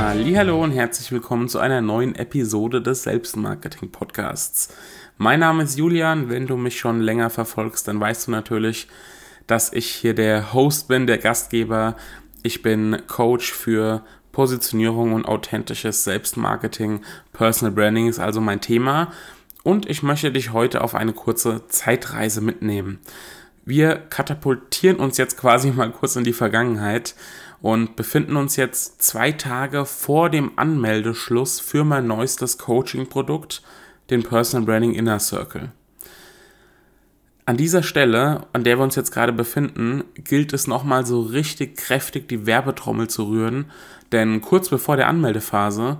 Hallo und herzlich willkommen zu einer neuen Episode des Selbstmarketing Podcasts. Mein Name ist Julian. Wenn du mich schon länger verfolgst, dann weißt du natürlich, dass ich hier der Host bin, der Gastgeber. Ich bin Coach für Positionierung und authentisches Selbstmarketing. Personal Branding ist also mein Thema. Und ich möchte dich heute auf eine kurze Zeitreise mitnehmen. Wir katapultieren uns jetzt quasi mal kurz in die Vergangenheit und befinden uns jetzt zwei Tage vor dem Anmeldeschluss für mein neuestes Coaching-Produkt den Personal Branding Inner Circle. An dieser Stelle, an der wir uns jetzt gerade befinden, gilt es nochmal so richtig kräftig die Werbetrommel zu rühren, denn kurz bevor der Anmeldephase,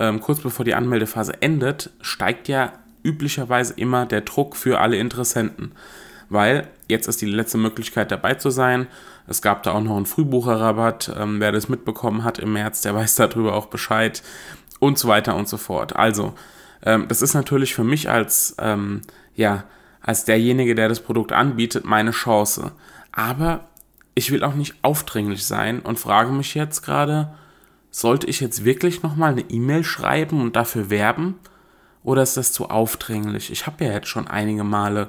ähm, kurz bevor die Anmeldephase endet, steigt ja üblicherweise immer der Druck für alle Interessenten, weil jetzt ist die letzte Möglichkeit dabei zu sein. Es gab da auch noch einen Frühbucherrabatt. Ähm, wer das mitbekommen hat im März, der weiß darüber auch Bescheid und so weiter und so fort. Also ähm, das ist natürlich für mich als, ähm, ja, als derjenige, der das Produkt anbietet, meine Chance. Aber ich will auch nicht aufdringlich sein und frage mich jetzt gerade, sollte ich jetzt wirklich nochmal eine E-Mail schreiben und dafür werben? Oder ist das zu aufdringlich? Ich habe ja jetzt schon einige Male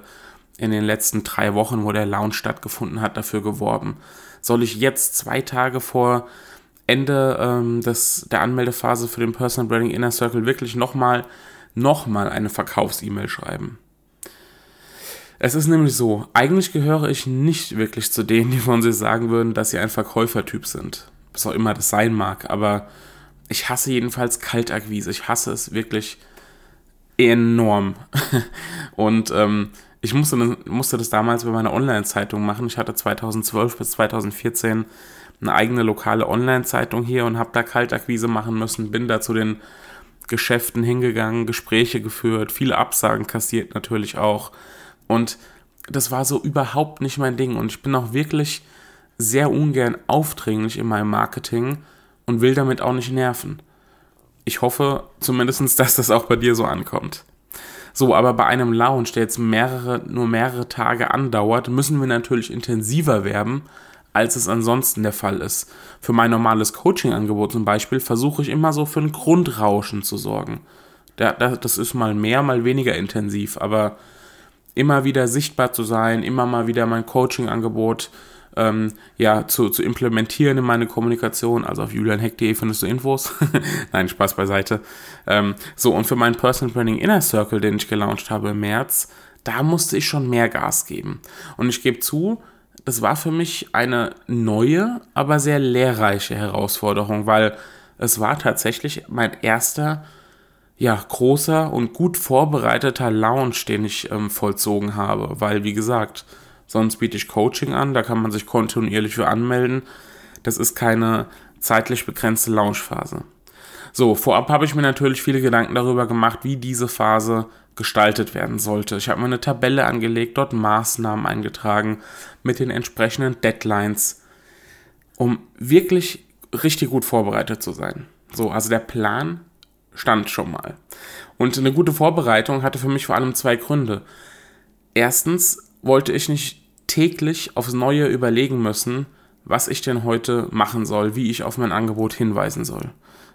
in den letzten drei Wochen, wo der Launch stattgefunden hat, dafür geworben. Soll ich jetzt zwei Tage vor Ende ähm, des, der Anmeldephase für den Personal Branding Inner Circle wirklich nochmal nochmal eine Verkaufs-E-Mail schreiben. Es ist nämlich so, eigentlich gehöre ich nicht wirklich zu denen, die von sich sagen würden, dass sie ein Verkäufertyp sind. Was auch immer das sein mag, aber ich hasse jedenfalls Kaltakquise. Ich hasse es wirklich enorm. Und ähm, ich musste, musste das damals bei meiner Online-Zeitung machen. Ich hatte 2012 bis 2014 eine eigene lokale Online-Zeitung hier und habe da Kaltakquise machen müssen. Bin da zu den Geschäften hingegangen, Gespräche geführt, viele Absagen kassiert natürlich auch. Und das war so überhaupt nicht mein Ding. Und ich bin auch wirklich sehr ungern aufdringlich in meinem Marketing und will damit auch nicht nerven. Ich hoffe zumindest, dass das auch bei dir so ankommt. So, aber bei einem Lounge, der jetzt mehrere, nur mehrere Tage andauert, müssen wir natürlich intensiver werben, als es ansonsten der Fall ist. Für mein normales Coaching-Angebot zum Beispiel versuche ich immer so für ein Grundrauschen zu sorgen. Das ist mal mehr, mal weniger intensiv, aber immer wieder sichtbar zu sein, immer mal wieder mein Coaching-Angebot ähm, ja, zu, zu implementieren in meine Kommunikation. Also auf julianheck.de findest du Infos. Nein, Spaß beiseite. Ähm, so, und für meinen Personal Branding Inner Circle, den ich gelauncht habe im März, da musste ich schon mehr Gas geben. Und ich gebe zu, es war für mich eine neue, aber sehr lehrreiche Herausforderung, weil es war tatsächlich mein erster, ja, großer und gut vorbereiteter Lounge, den ich ähm, vollzogen habe, weil, wie gesagt, sonst biete ich Coaching an, da kann man sich kontinuierlich für anmelden. Das ist keine zeitlich begrenzte Launchphase. So, vorab habe ich mir natürlich viele Gedanken darüber gemacht, wie diese Phase gestaltet werden sollte. Ich habe mir eine Tabelle angelegt, dort Maßnahmen eingetragen mit den entsprechenden Deadlines, um wirklich richtig gut vorbereitet zu sein. So, also der Plan stand schon mal. Und eine gute Vorbereitung hatte für mich vor allem zwei Gründe. Erstens wollte ich nicht täglich aufs Neue überlegen müssen, was ich denn heute machen soll, wie ich auf mein Angebot hinweisen soll.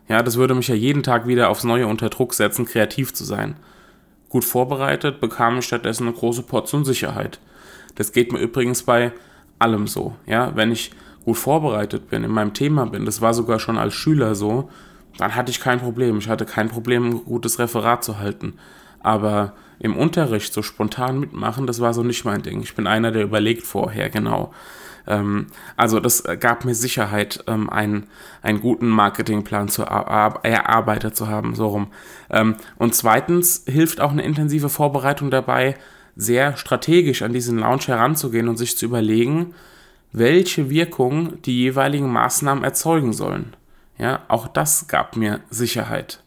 Ja, das würde mich ja jeden Tag wieder aufs Neue unter Druck setzen, kreativ zu sein. Gut vorbereitet bekam ich stattdessen eine große Portion Sicherheit. Das geht mir übrigens bei allem so. Ja, wenn ich gut vorbereitet bin, in meinem Thema bin, das war sogar schon als Schüler so, dann hatte ich kein Problem. Ich hatte kein Problem, ein gutes Referat zu halten. Aber im Unterricht so spontan mitmachen, das war so nicht mein Ding. Ich bin einer, der überlegt vorher, genau. Ähm, also das gab mir Sicherheit, ähm, einen, einen guten Marketingplan zu erarbeitet zu haben, so rum. Ähm, und zweitens hilft auch eine intensive Vorbereitung dabei, sehr strategisch an diesen Launch heranzugehen und sich zu überlegen, welche Wirkung die jeweiligen Maßnahmen erzeugen sollen. Ja, auch das gab mir Sicherheit.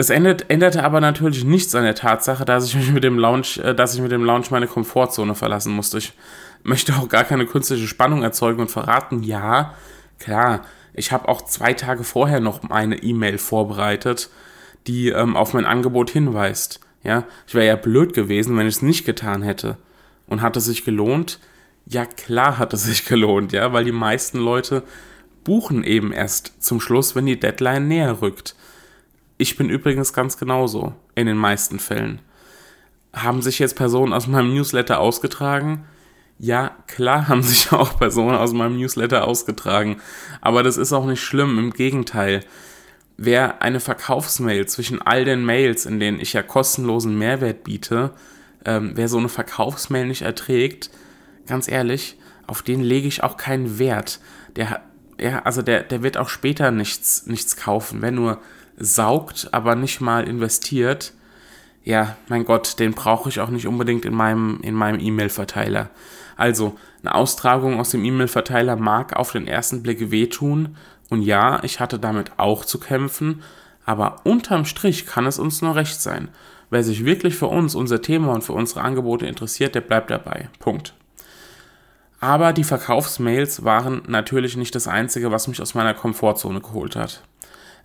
Das ändert, änderte aber natürlich nichts an der Tatsache, dass ich mich mit dem Launch, äh, dass ich mit dem Launch meine Komfortzone verlassen musste. Ich möchte auch gar keine künstliche Spannung erzeugen und verraten, ja, klar, ich habe auch zwei Tage vorher noch eine E-Mail vorbereitet, die ähm, auf mein Angebot hinweist. Ja, ich wäre ja blöd gewesen, wenn ich es nicht getan hätte. Und hat es sich gelohnt? Ja, klar hat es sich gelohnt, ja, weil die meisten Leute buchen eben erst zum Schluss, wenn die Deadline näher rückt. Ich bin übrigens ganz genauso in den meisten Fällen. Haben sich jetzt Personen aus meinem Newsletter ausgetragen? Ja, klar haben sich auch Personen aus meinem Newsletter ausgetragen. Aber das ist auch nicht schlimm, im Gegenteil. Wer eine Verkaufsmail zwischen all den Mails, in denen ich ja kostenlosen Mehrwert biete, ähm, wer so eine Verkaufsmail nicht erträgt, ganz ehrlich, auf den lege ich auch keinen Wert. Der, ja, also der, der wird auch später nichts, nichts kaufen. Wer nur saugt, aber nicht mal investiert, ja, mein Gott, den brauche ich auch nicht unbedingt in meinem, in meinem E-Mail-Verteiler. Also, eine Austragung aus dem E-Mail-Verteiler mag auf den ersten Blick wehtun. Und ja, ich hatte damit auch zu kämpfen. Aber unterm Strich kann es uns nur recht sein. Wer sich wirklich für uns, unser Thema und für unsere Angebote interessiert, der bleibt dabei. Punkt. Aber die Verkaufsmails waren natürlich nicht das Einzige, was mich aus meiner Komfortzone geholt hat.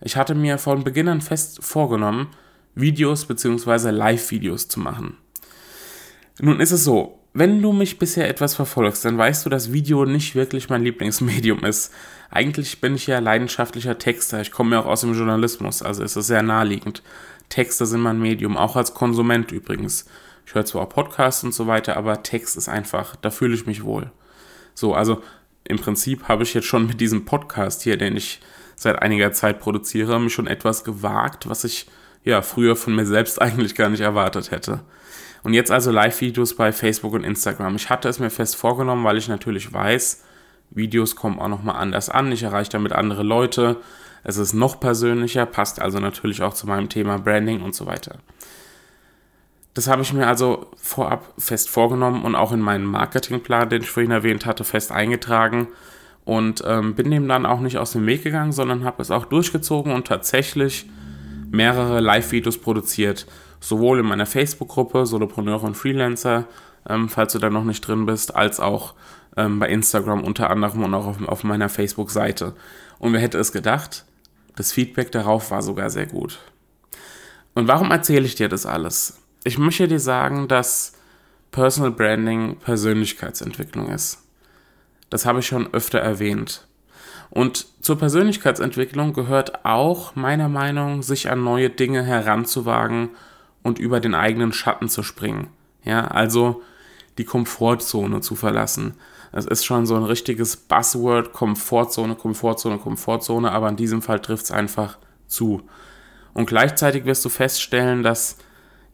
Ich hatte mir von Beginn an fest vorgenommen, Videos bzw. Live-Videos zu machen. Nun ist es so, wenn du mich bisher etwas verfolgst, dann weißt du, dass Video nicht wirklich mein Lieblingsmedium ist. Eigentlich bin ich ja leidenschaftlicher Texter. Ich komme ja auch aus dem Journalismus, also ist es sehr naheliegend. Texte sind mein Medium, auch als Konsument übrigens. Ich höre zwar auch Podcasts und so weiter, aber Text ist einfach, da fühle ich mich wohl. So, also im Prinzip habe ich jetzt schon mit diesem Podcast hier, den ich seit einiger Zeit produziere, mich schon etwas gewagt, was ich ja früher von mir selbst eigentlich gar nicht erwartet hätte. Und jetzt also Live-Videos bei Facebook und Instagram. Ich hatte es mir fest vorgenommen, weil ich natürlich weiß, Videos kommen auch nochmal anders an. Ich erreiche damit andere Leute. Es ist noch persönlicher, passt also natürlich auch zu meinem Thema Branding und so weiter. Das habe ich mir also vorab fest vorgenommen und auch in meinen Marketingplan, den ich vorhin erwähnt hatte, fest eingetragen und ähm, bin dem dann auch nicht aus dem Weg gegangen, sondern habe es auch durchgezogen und tatsächlich mehrere Live-Videos produziert. Sowohl in meiner Facebook-Gruppe Solopreneure und Freelancer, ähm, falls du da noch nicht drin bist, als auch ähm, bei Instagram unter anderem und auch auf, auf meiner Facebook-Seite. Und wer hätte es gedacht? Das Feedback darauf war sogar sehr gut. Und warum erzähle ich dir das alles? ich möchte dir sagen, dass Personal Branding Persönlichkeitsentwicklung ist. Das habe ich schon öfter erwähnt. Und zur Persönlichkeitsentwicklung gehört auch meiner Meinung, sich an neue Dinge heranzuwagen und über den eigenen Schatten zu springen. Ja, also die Komfortzone zu verlassen. Das ist schon so ein richtiges Buzzword, Komfortzone, Komfortzone, Komfortzone, aber in diesem Fall trifft es einfach zu. Und gleichzeitig wirst du feststellen, dass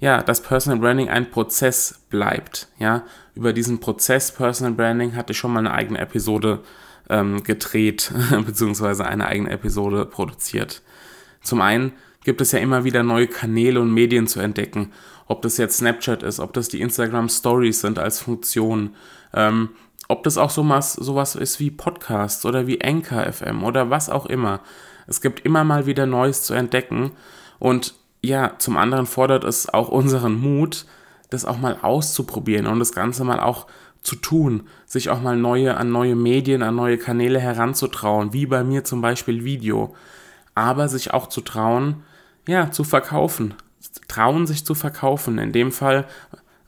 ja, dass Personal Branding ein Prozess bleibt. Ja, über diesen Prozess Personal Branding hatte ich schon mal eine eigene Episode ähm, gedreht, beziehungsweise eine eigene Episode produziert. Zum einen gibt es ja immer wieder neue Kanäle und Medien zu entdecken. Ob das jetzt Snapchat ist, ob das die Instagram Stories sind als Funktion, ähm, ob das auch sowas, sowas ist wie Podcasts oder wie Anchor FM oder was auch immer. Es gibt immer mal wieder Neues zu entdecken und ja, zum anderen fordert es auch unseren Mut, das auch mal auszuprobieren und das Ganze mal auch zu tun, sich auch mal neue, an neue Medien, an neue Kanäle heranzutrauen, wie bei mir zum Beispiel Video, aber sich auch zu trauen, ja, zu verkaufen, trauen sich zu verkaufen, in dem Fall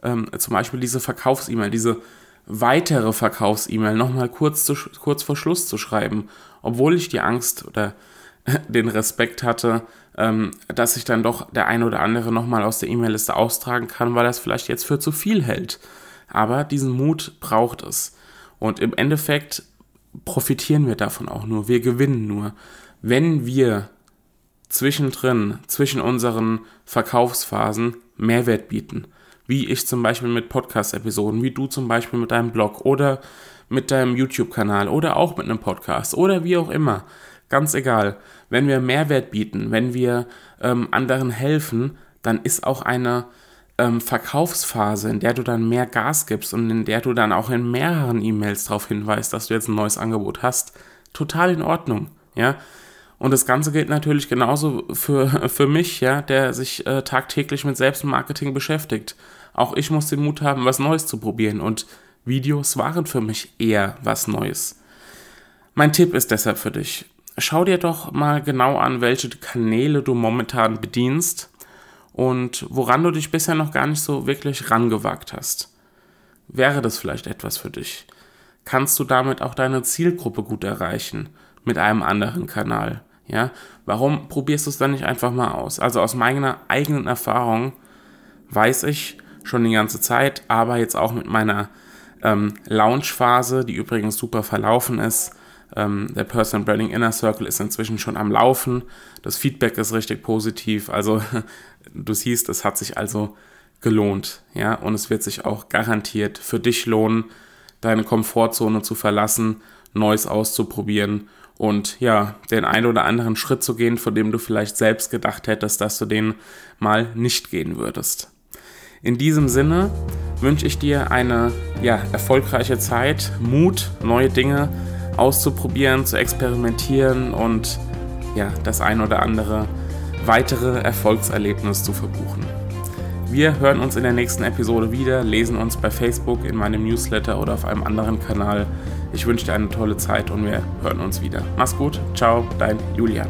ähm, zum Beispiel diese Verkaufs-E-Mail, diese weitere Verkaufs-E-Mail nochmal kurz, kurz vor Schluss zu schreiben, obwohl ich die Angst oder den Respekt hatte, ähm, dass sich dann doch der eine oder andere nochmal aus der E-Mail-Liste austragen kann, weil er es vielleicht jetzt für zu viel hält. Aber diesen Mut braucht es. Und im Endeffekt profitieren wir davon auch nur. Wir gewinnen nur, wenn wir zwischendrin, zwischen unseren Verkaufsphasen Mehrwert bieten. Wie ich zum Beispiel mit Podcast-Episoden, wie du zum Beispiel mit deinem Blog oder mit deinem YouTube-Kanal oder auch mit einem Podcast oder wie auch immer. Ganz egal. Wenn wir Mehrwert bieten, wenn wir ähm, anderen helfen, dann ist auch eine ähm, Verkaufsphase, in der du dann mehr Gas gibst und in der du dann auch in mehreren E-Mails darauf hinweist, dass du jetzt ein neues Angebot hast, total in Ordnung. Ja. Und das Ganze gilt natürlich genauso für, für mich, ja, der sich äh, tagtäglich mit Selbstmarketing beschäftigt. Auch ich muss den Mut haben, was Neues zu probieren. Und Videos waren für mich eher was Neues. Mein Tipp ist deshalb für dich. Schau dir doch mal genau an, welche Kanäle du momentan bedienst und woran du dich bisher noch gar nicht so wirklich rangewagt hast. Wäre das vielleicht etwas für dich? Kannst du damit auch deine Zielgruppe gut erreichen mit einem anderen Kanal? Ja, warum probierst du es dann nicht einfach mal aus? Also aus meiner eigenen Erfahrung weiß ich schon die ganze Zeit, aber jetzt auch mit meiner ähm, Launch-Phase, die übrigens super verlaufen ist. Ähm, der Personal Branding Inner Circle ist inzwischen schon am Laufen. Das Feedback ist richtig positiv. Also du siehst, es hat sich also gelohnt. Ja, und es wird sich auch garantiert für dich lohnen, deine Komfortzone zu verlassen, Neues auszuprobieren und ja, den einen oder anderen Schritt zu gehen, von dem du vielleicht selbst gedacht hättest, dass du den mal nicht gehen würdest. In diesem Sinne wünsche ich dir eine ja, erfolgreiche Zeit, Mut, neue Dinge auszuprobieren, zu experimentieren und ja, das ein oder andere weitere Erfolgserlebnis zu verbuchen. Wir hören uns in der nächsten Episode wieder, lesen uns bei Facebook, in meinem Newsletter oder auf einem anderen Kanal. Ich wünsche dir eine tolle Zeit und wir hören uns wieder. Mach's gut, ciao, dein Julian.